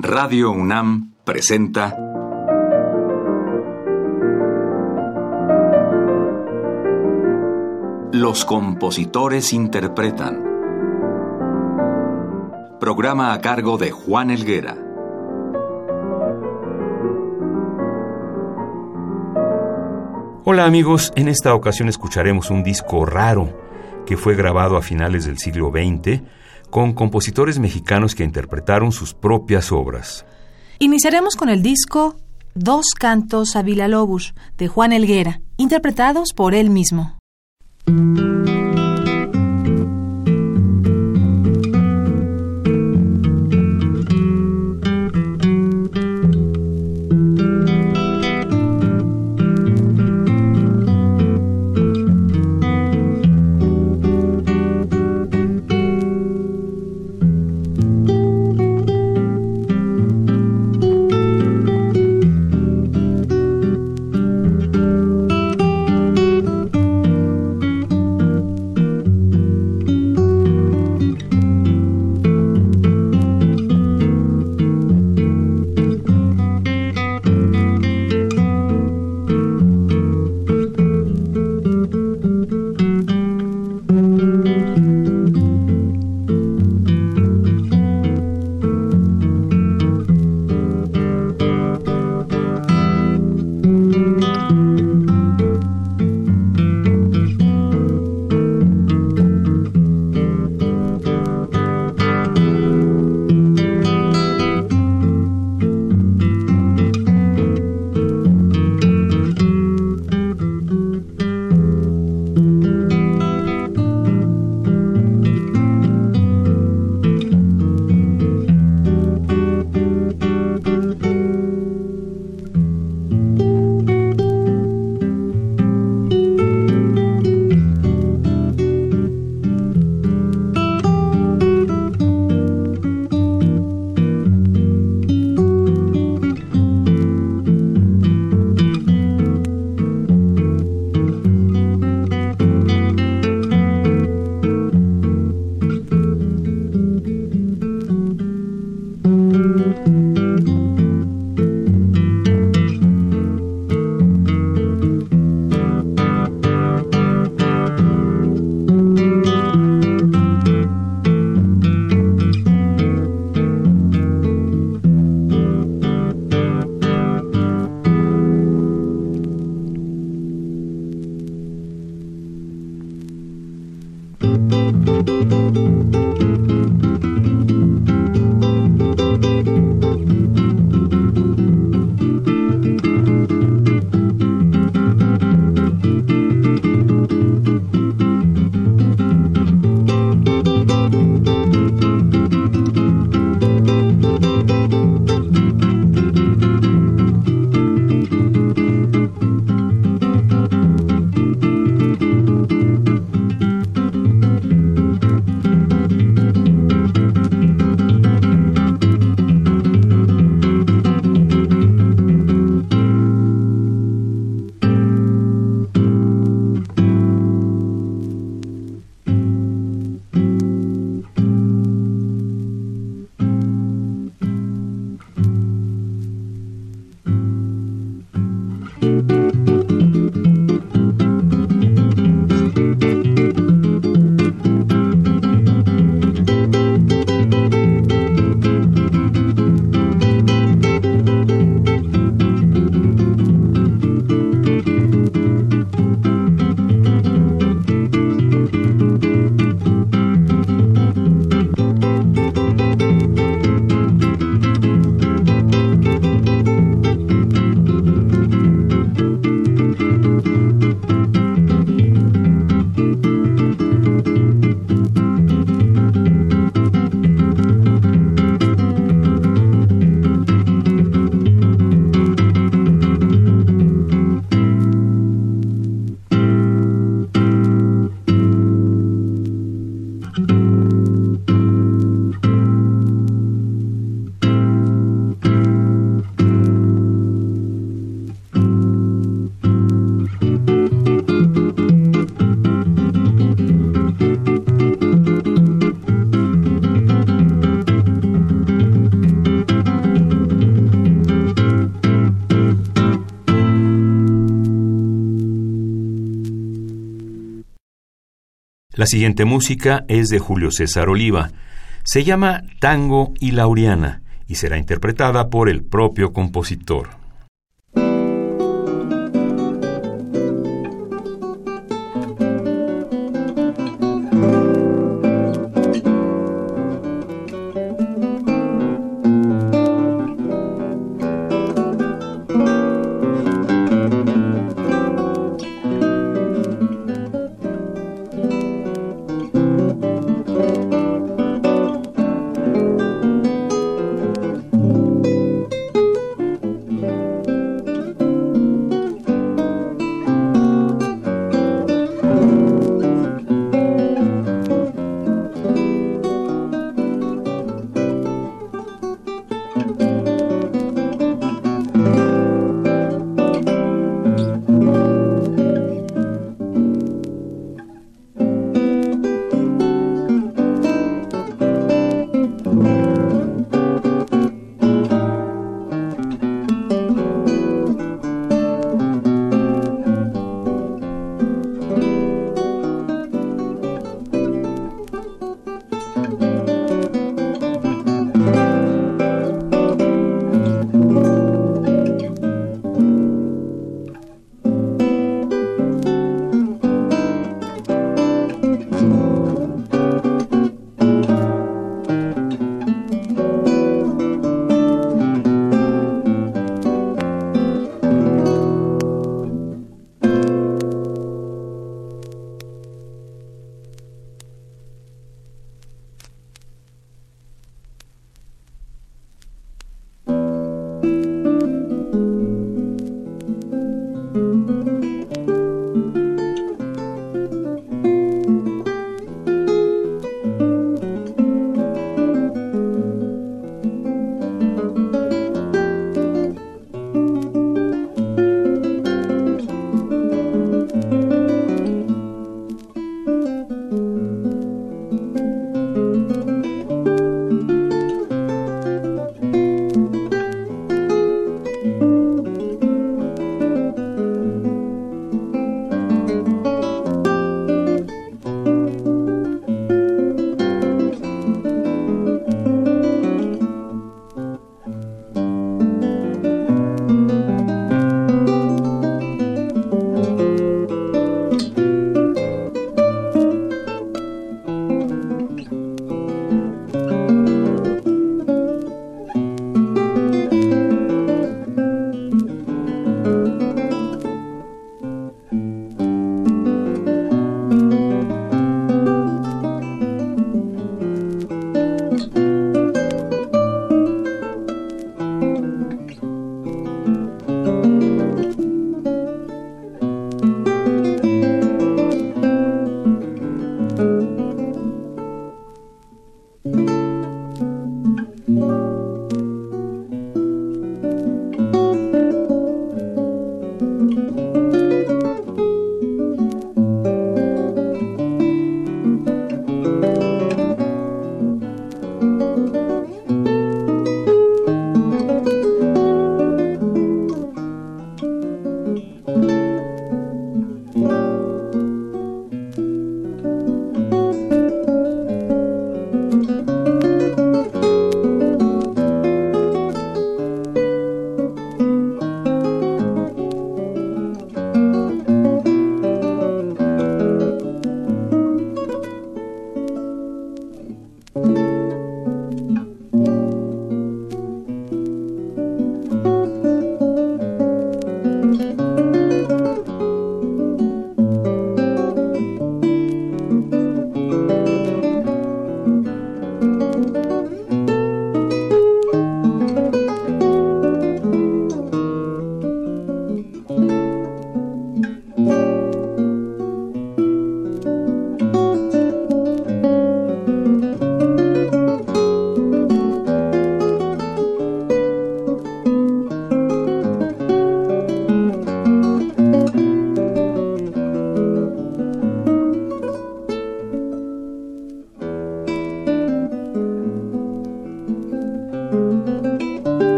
Radio UNAM presenta Los compositores interpretan. Programa a cargo de Juan Elguera. Hola amigos, en esta ocasión escucharemos un disco raro que fue grabado a finales del siglo XX con compositores mexicanos que interpretaron sus propias obras. Iniciaremos con el disco Dos cantos a Villalobos de Juan Elguera, interpretados por él mismo. La siguiente música es de Julio César Oliva. Se llama Tango y Laureana y será interpretada por el propio compositor.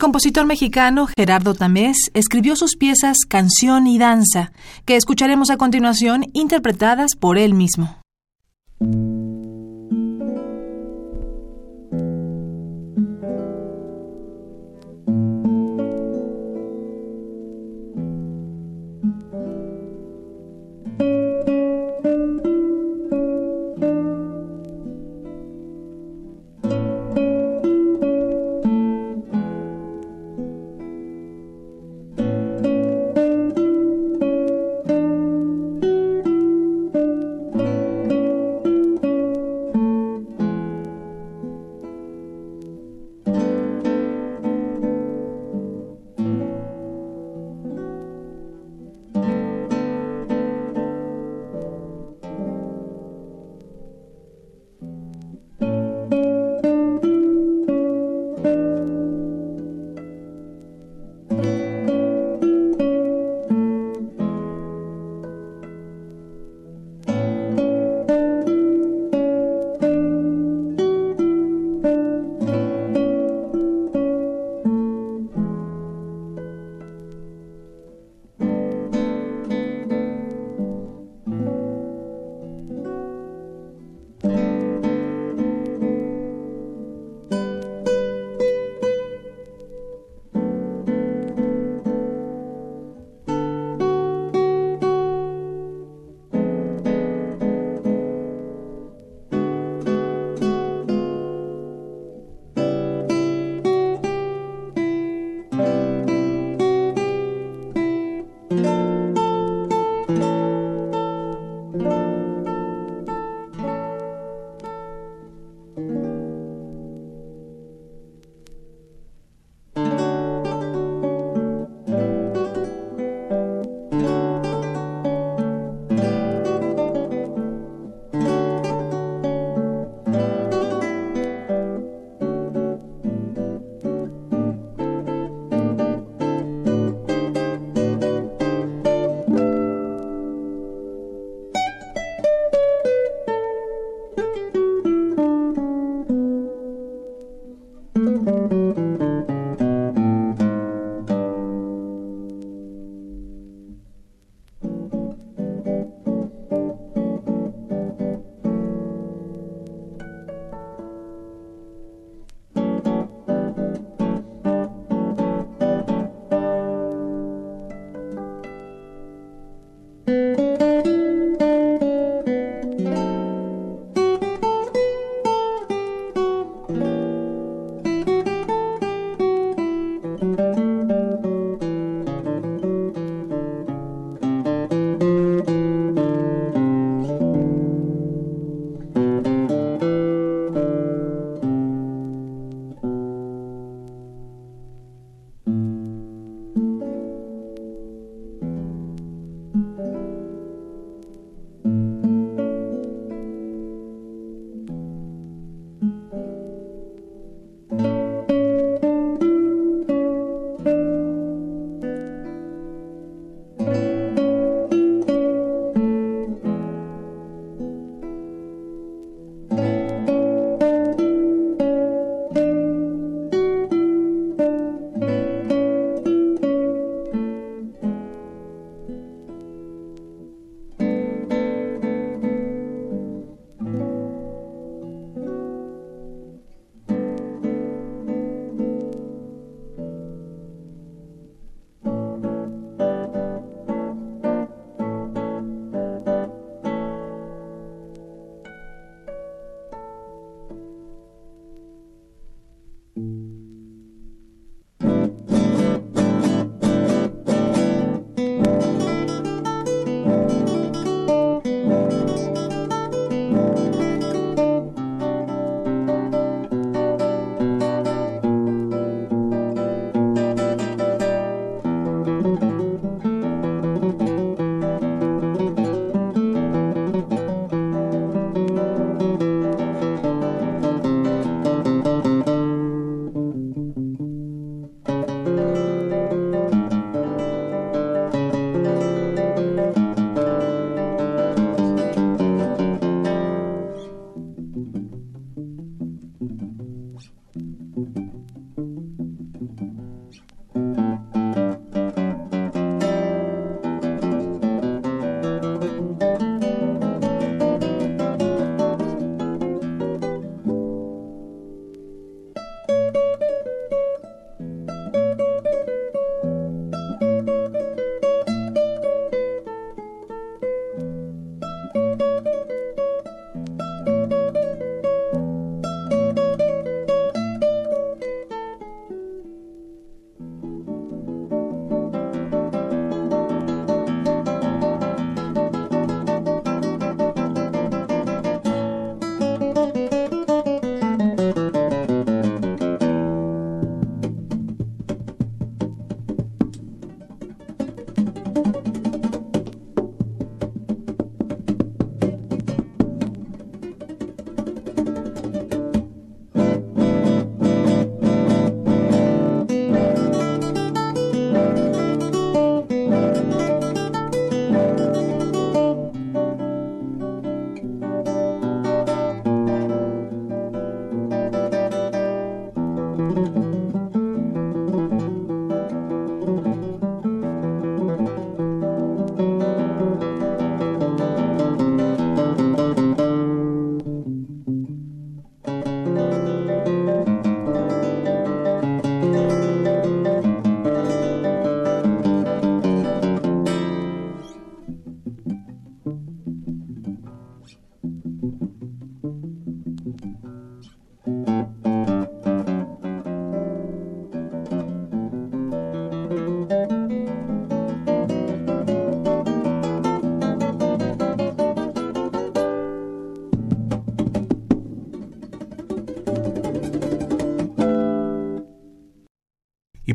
Compositor mexicano Gerardo Tamés escribió sus piezas Canción y Danza, que escucharemos a continuación interpretadas por él mismo.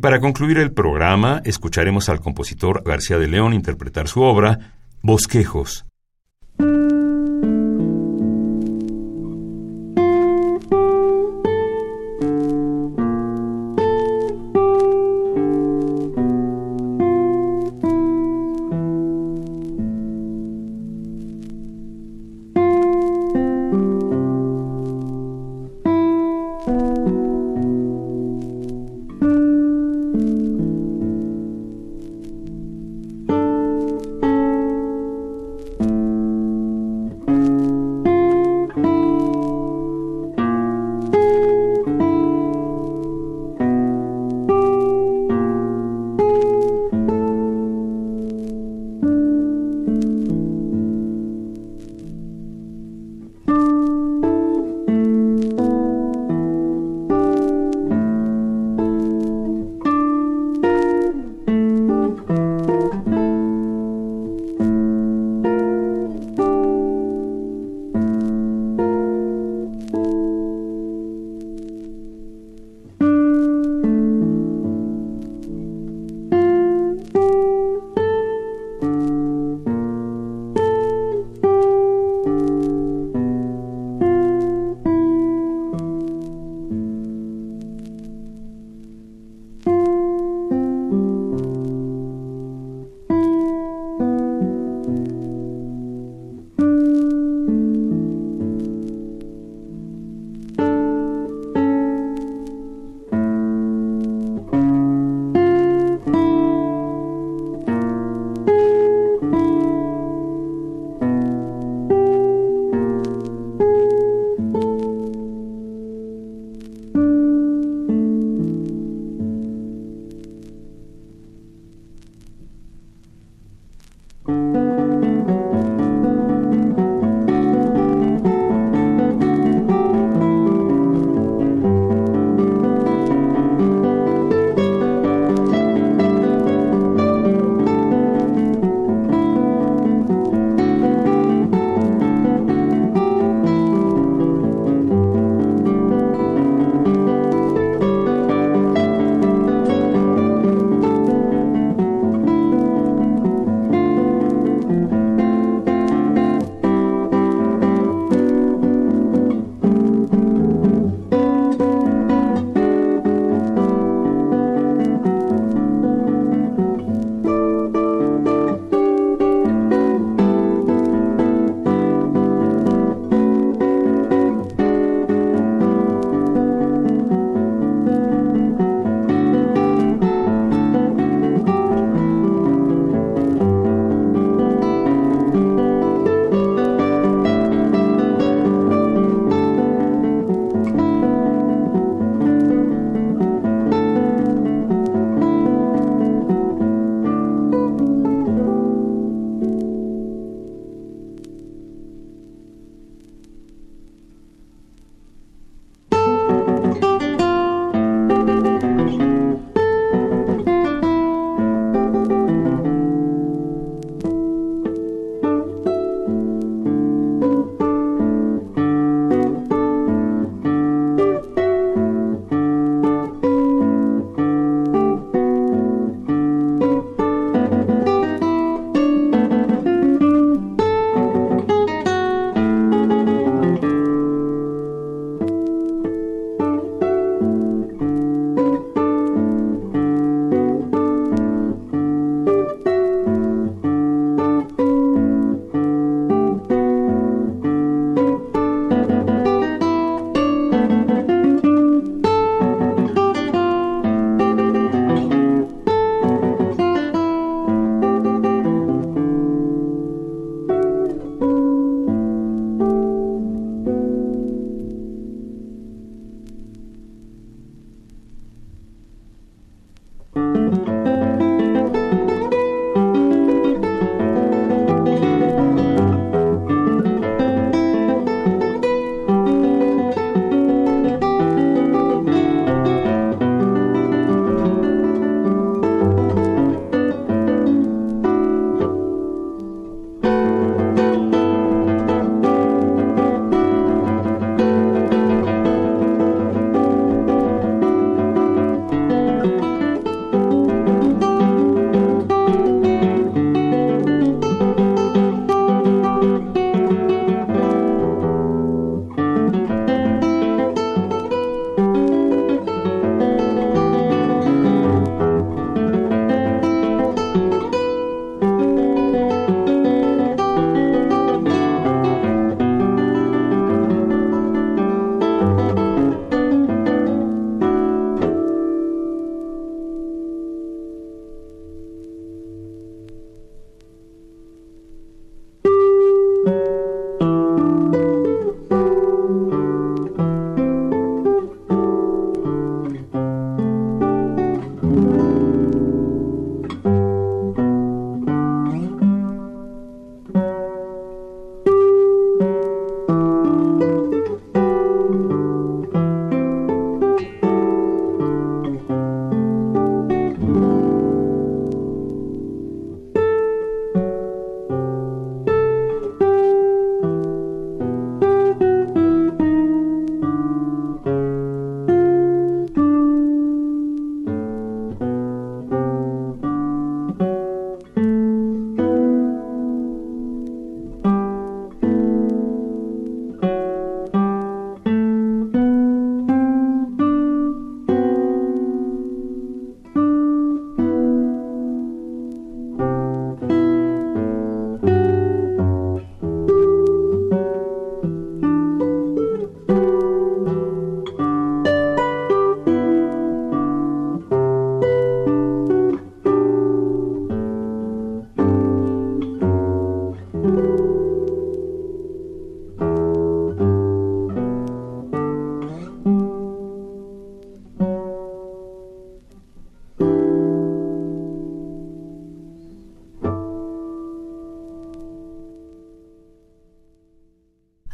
para concluir el programa, escucharemos al compositor García de León interpretar su obra Bosquejos.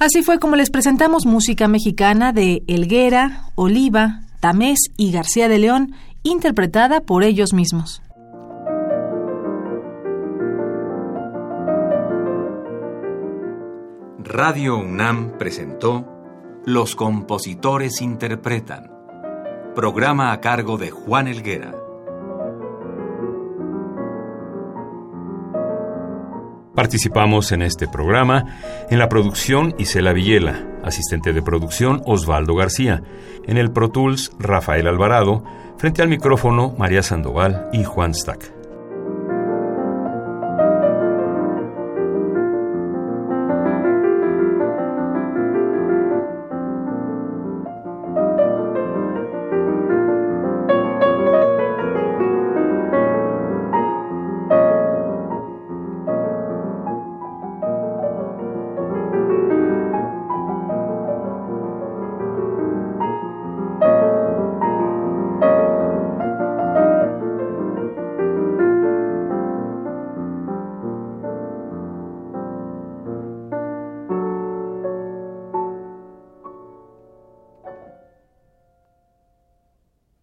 Así fue como les presentamos música mexicana de Elguera, Oliva, Tamés y García de León, interpretada por ellos mismos. Radio UNAM presentó Los compositores interpretan, programa a cargo de Juan Elguera. Participamos en este programa en la producción Isela Villela, asistente de producción Osvaldo García, en el Pro Tools Rafael Alvarado, frente al micrófono María Sandoval y Juan Stack.